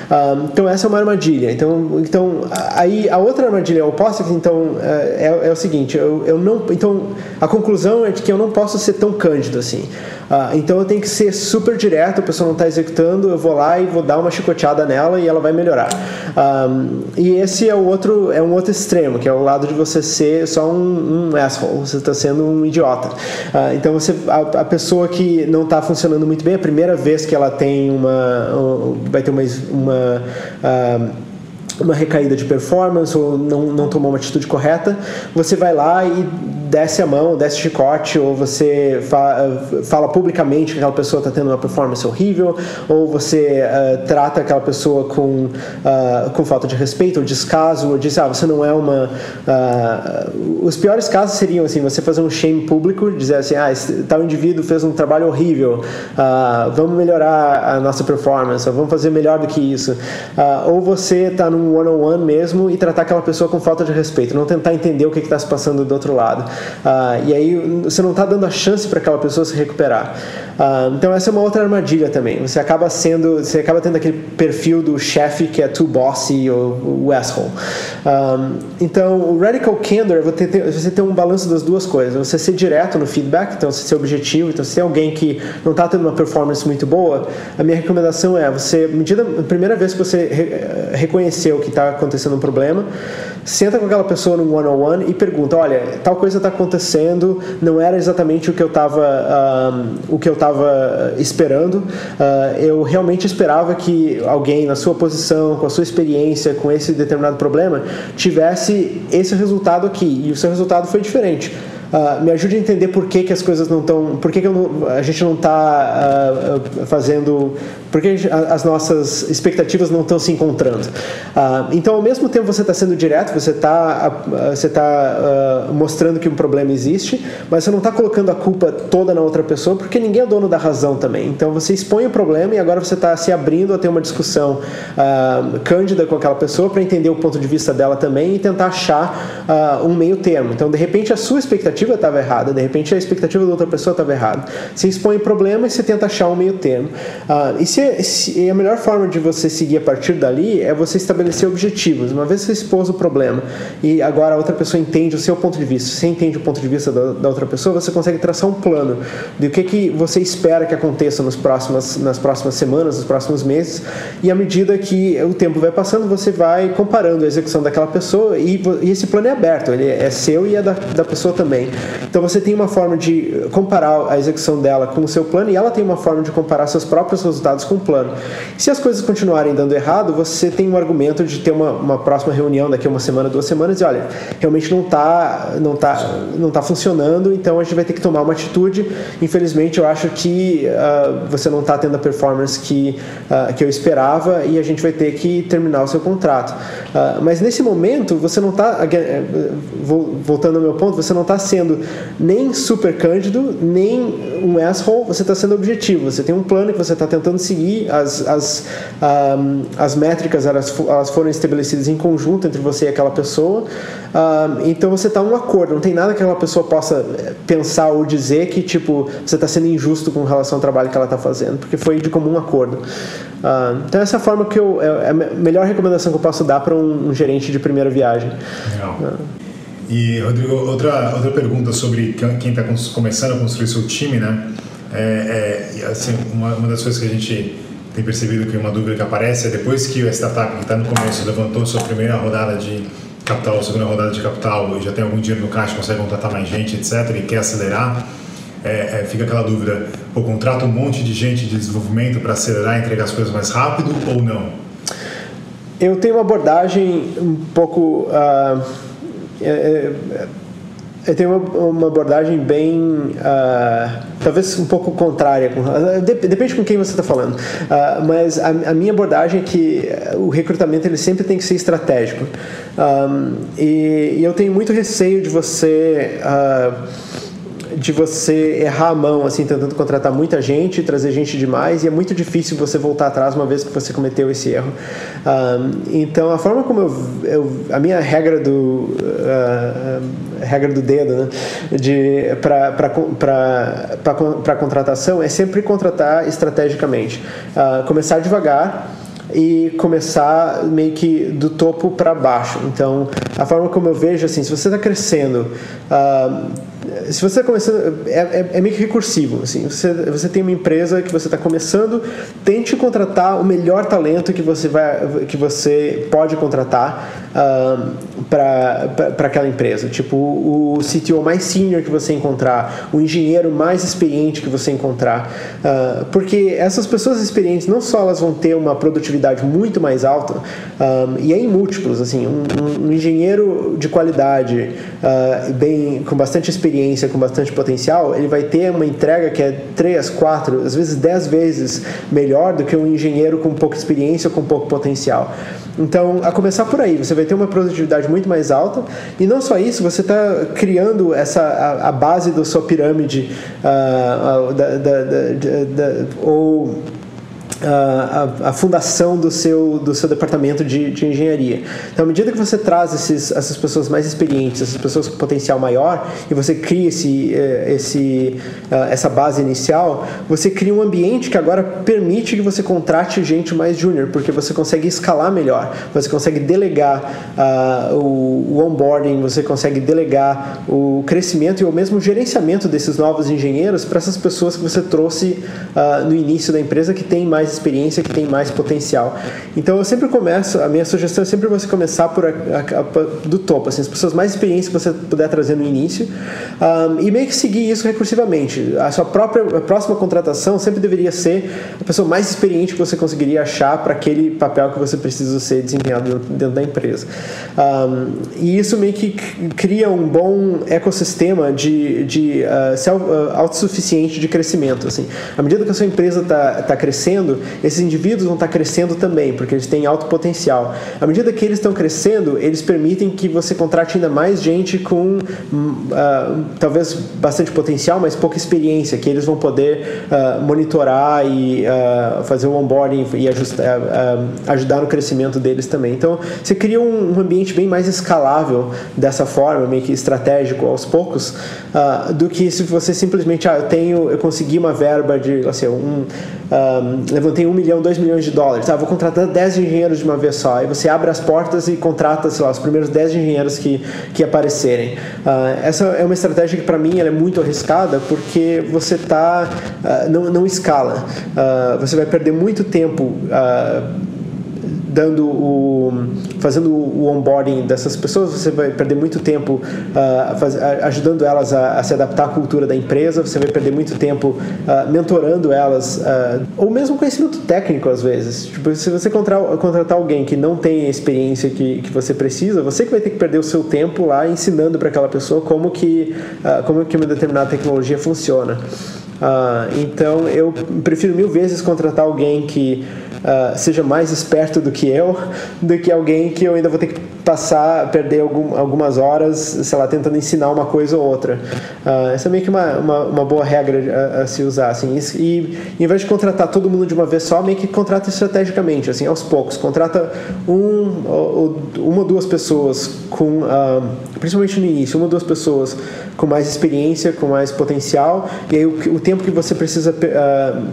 Uh, então essa é uma armadilha. Então, então aí a outra armadilha oposta então é, é, o seguinte, eu, eu não, então a conclusão é de que eu não posso ser tão cândido assim. Uh, então eu tenho que ser super direto, a pessoa não está executando, eu vou lá e vou dar uma chicoteada nela e ela vai melhorar. Um, e esse é o outro, é um outro extremo, que é o lado de você ser só um, um asshole, você está sendo um idiota. Uh, então você, a, a, pessoa que não está funcionando muito bem, a primeira vez que ela tem uma, vai ter uma, uma uma recaída de performance ou não, não tomou uma atitude correta, você vai lá e desce a mão, desce chicote, ou você fa fala publicamente que aquela pessoa está tendo uma performance horrível, ou você uh, trata aquela pessoa com, uh, com falta de respeito, ou descaso, ou diz, ah, você não é uma... Uh, os piores casos seriam assim, você fazer um shame público, dizer assim, ah, esse tal indivíduo fez um trabalho horrível, vamos melhorar a nossa performance, vamos fazer melhor do que isso. ou você está num one-on-one mesmo e tratar aquela pessoa com falta de respeito, não tentar entender o que está se passando do outro lado. Uh, e aí você não está dando a chance para aquela pessoa se recuperar. Uh, então essa é uma outra armadilha também. Você acaba sendo, você acaba tendo aquele perfil do chefe que é too bossy ou o asshole. Um, então o radical candor é você ter, você um balanço das duas coisas. Você ser direto no feedback, então você ser objetivo. Então se tem alguém que não está tendo uma performance muito boa, a minha recomendação é você, medida, a primeira vez que você re, reconheceu que está acontecendo um problema, senta com aquela pessoa no one on one e pergunta, olha, tal coisa está acontecendo, não era exatamente o que eu estava um, o que eu estava esperando. Uh, eu realmente esperava que alguém na sua posição, com a sua experiência, com esse determinado problema, tivesse esse resultado aqui e o seu resultado foi diferente. Uh, me ajude a entender por que, que as coisas não estão. Por que, que não, a gente não está uh, ah, fazendo porque as nossas expectativas não estão se encontrando. Uh, então, ao mesmo tempo, você está sendo direto, você está uh, você tá, uh, mostrando que um problema existe, mas você não está colocando a culpa toda na outra pessoa, porque ninguém é dono da razão também. Então, você expõe o problema e agora você está se abrindo a ter uma discussão cândida com aquela pessoa para entender o ponto de vista dela também e tentar achar um meio termo. Então, de repente, a sua expectativa estava errada, de repente, a expectativa da outra pessoa estava errada. Você expõe o problema e você tenta achar um meio termo. e se e a melhor forma de você seguir a partir dali é você estabelecer objetivos. Uma vez você expôs o problema e agora a outra pessoa entende o seu ponto de vista, você entende o ponto de vista da, da outra pessoa, você consegue traçar um plano de o que, que você espera que aconteça nos próximas, nas próximas semanas, nos próximos meses. E à medida que o tempo vai passando, você vai comparando a execução daquela pessoa e, e esse plano é aberto, ele é seu e é da, da pessoa também. Então você tem uma forma de comparar a execução dela com o seu plano e ela tem uma forma de comparar seus próprios resultados com o plano. Se as coisas continuarem dando errado, você tem um argumento de ter uma, uma próxima reunião daqui a uma semana, duas semanas e olha, realmente não está não tá, não tá funcionando, então a gente vai ter que tomar uma atitude. Infelizmente, eu acho que uh, você não está tendo a performance que, uh, que eu esperava e a gente vai ter que terminar o seu contrato. Uh, mas nesse momento, você não está, voltando ao meu ponto, você não está sendo nem super cândido, nem um asshole, você está sendo objetivo. Você tem um plano que você está tentando seguir as, as, um, as métricas elas, elas foram estabelecidas em conjunto entre você e aquela pessoa, um, então você está um acordo, não tem nada que aquela pessoa possa pensar ou dizer que tipo você está sendo injusto com relação ao trabalho que ela está fazendo, porque foi de comum acordo. Então essa é a forma que eu é, é a melhor recomendação que eu posso dar para um, um, gerente de primeira viagem. Legal. E Rodrigo, outra outra pergunta sobre quem está começando a construir seu time, né? É, é assim, uma, uma das coisas que a gente tem percebido que uma dúvida que aparece é depois que a startup que está no começo levantou sua primeira rodada de capital, segunda rodada de capital, e já tem algum dinheiro no caixa, consegue contratar mais gente, etc., e quer acelerar, é, é, fica aquela dúvida: pô, contrata um monte de gente de desenvolvimento para acelerar e entregar as coisas mais rápido ou não? Eu tenho uma abordagem um pouco. Uh, é, eu tenho uma, uma abordagem bem, uh, talvez um pouco contrária. Uh, depende com quem você está falando. Uh, mas a, a, minha abordagem é que o recrutamento ele sempre tem que ser estratégico. Um, e, e, eu tenho muito receio de você de você errar a mão, assim, tentando contratar muita gente, trazer gente demais, e é muito difícil você voltar atrás uma vez que você cometeu esse erro. Um, então, a forma como eu, eu, a minha regra do uh, regra do dedo, né, de para contratação é sempre contratar estrategicamente, uh, começar devagar e começar meio que do topo para baixo. Então, a forma como eu vejo assim, se você está crescendo uh, se você está começando, é, é, é, meio que recursivo. Assim, você, você tem uma empresa que você está começando, tente contratar o melhor talento que você, vai, que você pode contratar uh, para aquela empresa. Tipo, o CTO mais senior que você encontrar, o engenheiro mais experiente que você encontrar. Uh, porque essas pessoas experientes, não só elas vão ter uma produtividade muito mais alta, um, e é em múltiplos. Assim, um, um engenheiro de qualidade, uh, bem, com bastante experiência, com bastante potencial, ele vai ter uma entrega que é 3, 4, às vezes 10 vezes melhor do que um engenheiro com pouca experiência ou com pouco potencial. Então, a começar por aí, você vai ter uma produtividade muito mais alta e não só isso, você está criando essa a, a, base da sua pirâmide uh, uh, da, da, da, ou a, a, fundação do seu, do seu departamento de, de engenharia. Então, à medida que você traz esses, essas pessoas mais experientes, essas pessoas com potencial maior, e você cria esse, eh, esse, ah, essa base inicial, você cria um ambiente que agora permite que você contrate gente mais júnior, porque você consegue escalar melhor, você consegue delegar uh, o, o onboarding, você consegue delegar o crescimento e o mesmo gerenciamento desses novos engenheiros para essas pessoas que você trouxe uh, no início da empresa que tem mais experiência, que tem mais potencial. Então eu sempre começo, a minha sugestão é sempre você começar por a, a, a, do topo, assim, as pessoas mais experientes que você puder trazer no início um, e meio que seguir isso recursivamente. A sua própria a próxima contratação sempre deveria ser a pessoa mais experiente que você conseguiria achar para aquele papel que você precisa ser desempenhado dentro da empresa. Um, e isso meio que cria um bom ecossistema de, de uh, self, uh, autossuficiente de crescimento. Assim. À medida que a sua empresa está tá crescendo, esses indivíduos vão estar crescendo também, porque eles têm alto potencial. À medida que eles estão crescendo, eles permitem que você contrate ainda mais gente com uh, talvez bastante potencial, mas pouca experiência, que eles vão poder uh, monitorar e uh, fazer o onboarding e ajustar, ajudar no crescimento deles também. Então, você cria um, ambiente bem mais escalável dessa forma, meio que estratégico aos poucos, do que se você simplesmente, ah, eu tenho, eu consegui uma verba de, assim, um, um levantei um milhão, dois milhões de dólares, ah, vou contratar 10 engenheiros de uma vez só. E você abre as portas e contrata, sei lá, os primeiros 10 engenheiros que, que aparecerem. Uh, essa é uma estratégia que para mim é muito arriscada porque você tá, uh, não, não escala. Uh, você vai perder muito tempo dando o fazendo o onboarding dessas pessoas você vai perder muito tempo uh, faz, ajudando elas a, a, se adaptar à cultura da empresa você vai perder muito tempo uh, mentorando elas uh, ou mesmo conhecimento técnico às vezes. Tipo, se você contratar, contratar alguém que não tem a experiência que, que você precisa você que vai ter que perder o seu tempo lá ensinando para aquela pessoa como que como que uma determinada tecnologia funciona. Então eu prefiro mil vezes contratar alguém que uh, seja mais esperto do que eu, do que alguém que eu ainda vou ter que passar, perder algum, algumas horas, sei lá, tentando ensinar uma coisa ou outra. Uh, essa é meio que uma, uma, uma boa regra a, a, se usar, assim. E, e em vez de contratar todo mundo de uma vez só, meio que contrata estrategicamente, assim, aos poucos. Contrata um ou, uma ou duas pessoas com, uh, principalmente no início, uma ou duas pessoas com mais experiência, com mais potencial, e aí o, o tempo que você precisa uh,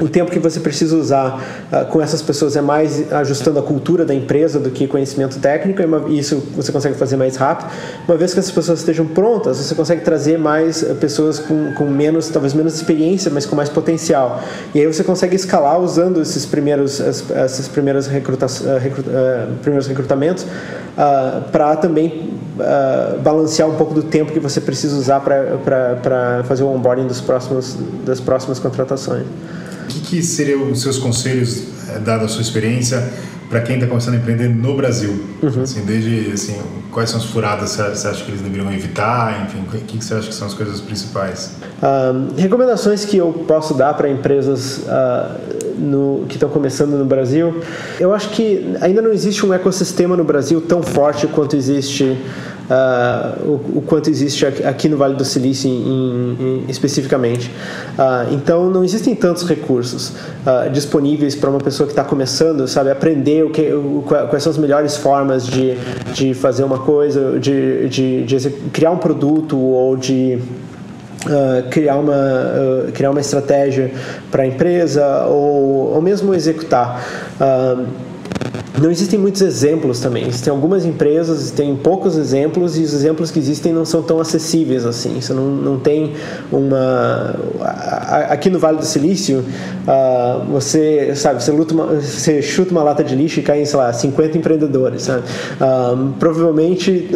o tempo que você precisa usar uh, com essas pessoas é mais ajustando a cultura da empresa do que conhecimento técnico, e isso você consegue fazer mais rápido. Uma vez que essas pessoas estejam prontas, você consegue trazer mais uh, pessoas com, com menos, talvez menos experiência, mas com mais potencial. E aí você consegue escalar usando esses primeiros, esses primeiros, recruta, uh, primeiros recrutamentos para também balancear um pouco do tempo que você precisa usar para fazer o onboarding dos próximos, das próximas contratações que, seriam os seus conselhos, eh, dada a sua experiência, para quem está começando a empreender no Brasil? Uhum. Assim, desde assim, quais são as furadas que você acha que eles deveriam evitar? Enfim, o que, que você acha que são as coisas principais? recomendações que eu posso dar para empresas uh, no, que estão começando no Brasil. Eu acho que ainda não existe um ecossistema no Brasil tão forte quanto existe uh, o, o, quanto existe aqui no Vale do Silício em, em, especificamente. Uh, então não existem tantos recursos uh, disponíveis para uma pessoa que está começando, sabe, aprender o que, o, quais são as melhores formas de, de fazer uma coisa, de, de, de criar um produto ou de Uh, criar, uma, uh, criar uma estratégia para a empresa ou, ou mesmo executar. Uh, não existem muitos exemplos também. Existem algumas empresas, tem poucos exemplos e os exemplos que existem não são tão acessíveis assim. Não, não tem uma. Aqui no Vale do Silício, uh, você, sabe, você, luta uma, você chuta uma lata de lixo e cai em, sei lá, 50 empreendedores. Sabe? Uh, provavelmente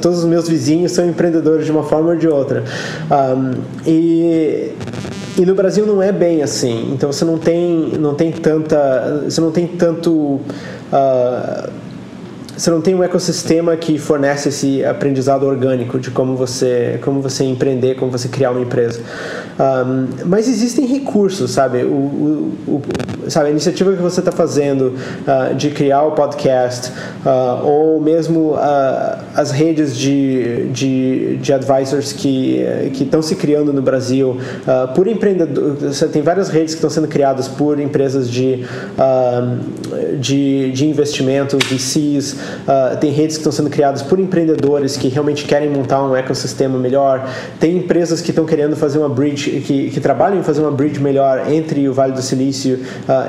todos os meus vizinhos são empreendedores de uma forma ou de outra. Ah, e e no Brasil não é bem assim. Então você não tem, não tem tanta, você não tem tanto uh, você não tem um ecossistema que fornece esse aprendizado orgânico de como você, como você empreender, como você criar uma empresa. Um, mas existem recursos, sabe? O, o, o, sabe? A iniciativa que você está fazendo uh, de criar o podcast uh, ou mesmo uh, as redes de, de, de advisors que estão se criando no Brasil por empreendedores. Você tem várias redes que estão sendo criadas por empresas de, de, de investimentos, VCs, tem redes que estão sendo criadas por empreendedores que realmente querem montar um ecossistema melhor, tem empresas que estão querendo fazer uma bridge, que, que trabalham em fazer uma bridge melhor entre o Vale do Silício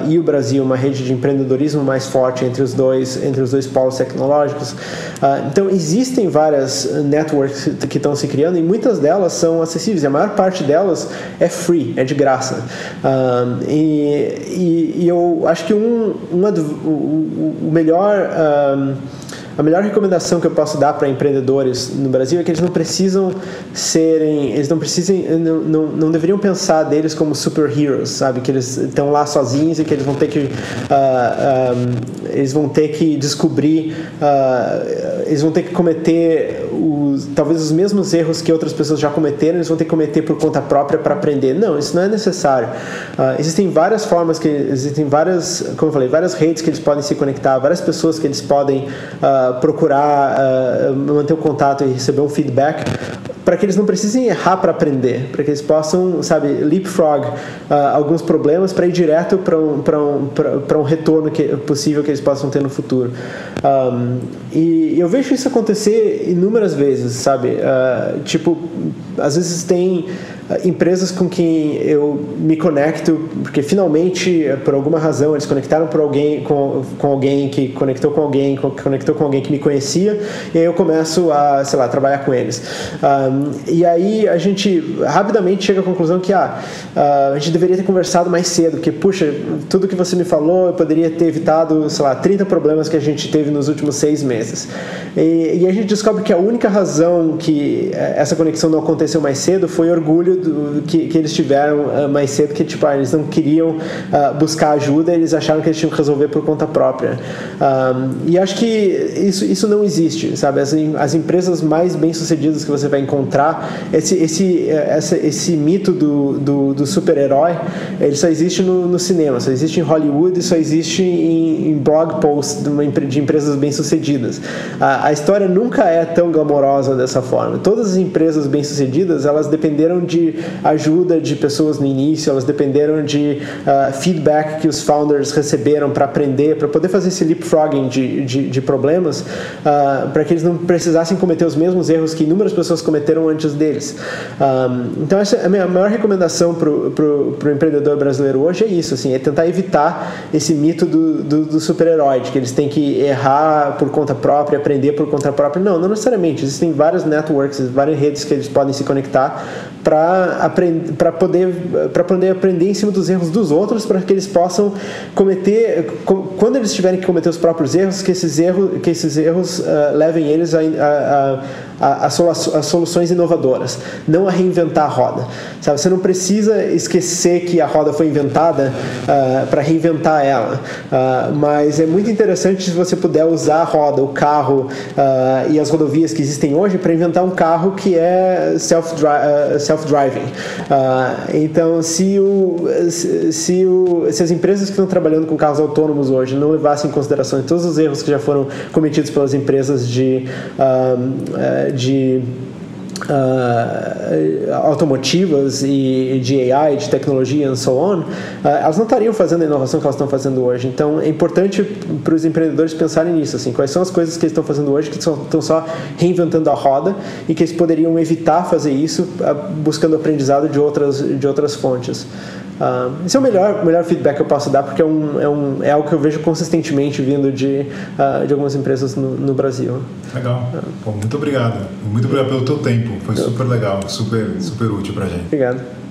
e o Brasil, uma rede de empreendedorismo mais forte entre os dois, entre os dois polos tecnológicos. Uh, então existem várias networks que estão se criando e muitas delas são acessíveis. A maior parte delas é free, é de graça. Uh, e, e, e, eu acho que um, uma, o, o melhor a melhor recomendação que eu posso dar para empreendedores no Brasil é que eles não precisam serem, eles não precisem, não, não, não deveriam pensar deles como super heroes, sabe? Que eles estão lá sozinhos e que eles vão ter que, uh, ah, um, ah, eles vão ter que descobrir, uh, eles vão ter que cometer os, talvez os mesmos erros que outras pessoas já cometeram, eles vão ter que cometer por conta própria para aprender. Não, isso não é necessário. Uh, existem várias formas que, existem várias, como eu falei, várias redes que eles podem se conectar, várias pessoas que eles podem procurar uh, manter o contato e receber um feedback para que eles não precisem errar para aprender, para que eles possam, sabe, leapfrog uh, alguns problemas para ir direto para um, um, um retorno que, possível que eles possam ter no futuro. Um, e eu vejo isso acontecer inúmeras vezes, sabe? Uh, tipo, às vezes tem empresas com quem eu me conecto, porque finalmente, por alguma razão, eles conectaram por alguém, com, com alguém que conectou com alguém, que conectou com alguém que me conhecia, e aí eu começo a, sei lá, trabalhar com eles. Um, e aí a gente rapidamente chega à conclusão que ah, a gente deveria ter conversado mais cedo, porque, puxa, tudo que você me falou, eu poderia ter evitado, sei lá, 30 problemas que a gente teve nos últimos seis meses. E, e a gente descobre que a única razão que eh, essa conexão não aconteceu mais cedo foi orgulho que, que eles tiveram uh, mais cedo, que tipo, ah, eles não queriam uh, buscar ajuda, eles acharam que eles tinham que resolver por conta própria. Um, e acho que isso, isso não existe, sabe? As, as empresas mais bem-sucedidas que você vai encontrar, esse, esse, essa, esse mito do, do, do super-herói, ele só existe no, no, cinema, só existe em Hollywood só existe em, em blog posts de, uma, de empresas bem-sucedidas. A, a história nunca é tão glamourosa dessa forma. Todas as empresas bem-sucedidas, elas dependeram de ajuda de pessoas no início, elas dependeram de uh, feedback que os founders receberam para aprender, para poder fazer esse leapfrogging de, de, de problemas, uh, para que eles não precisassem cometer os mesmos erros que inúmeras pessoas cometeram antes deles. Um, então, essa é a minha maior recomendação para o empreendedor brasileiro hoje é isso, assim, é tentar evitar esse mito do, do, do super-herói, que eles têm que errar por conta própria, aprender por conta própria. Não, não necessariamente. Existem vários networks, várias redes que eles podem se conectar para poder, poder aprender em cima dos erros dos outros, para que eles possam cometer, quando eles tiverem que cometer os próprios erros, que esses erros, que esses erros uh, levem eles a, a, a, a, soluções inovadoras, não a reinventar a roda. Sabe? Você não precisa esquecer que a roda foi inventada uh, para reinventar ela, uh, mas é muito interessante se você puder usar a roda, o carro uh, e as rodovias que existem hoje para inventar um carro que é self-driving. Self então, se, o, se, o, se as empresas que estão trabalhando com carros autônomos hoje não levassem em consideração todos os erros que já foram cometidos pelas empresas de de uh, automotivas e de AI, de tecnologia e so on, uh, elas não estariam fazendo a inovação que elas estão fazendo hoje. Então é importante para os empreendedores pensarem nisso, assim, quais são as coisas que eles estão fazendo hoje que estão só reinventando a roda e que eles poderiam evitar fazer isso uh, buscando aprendizado de outras, de outras fontes. Uh, esse é o melhor, melhor feedback que eu posso dar, porque é, um, é, um, é algo que eu vejo consistentemente vindo de, de algumas empresas no, no Brasil. Legal. Muito obrigado. Muito obrigado pelo teu tempo. Foi super legal, super, super útil pra gente. Obrigado.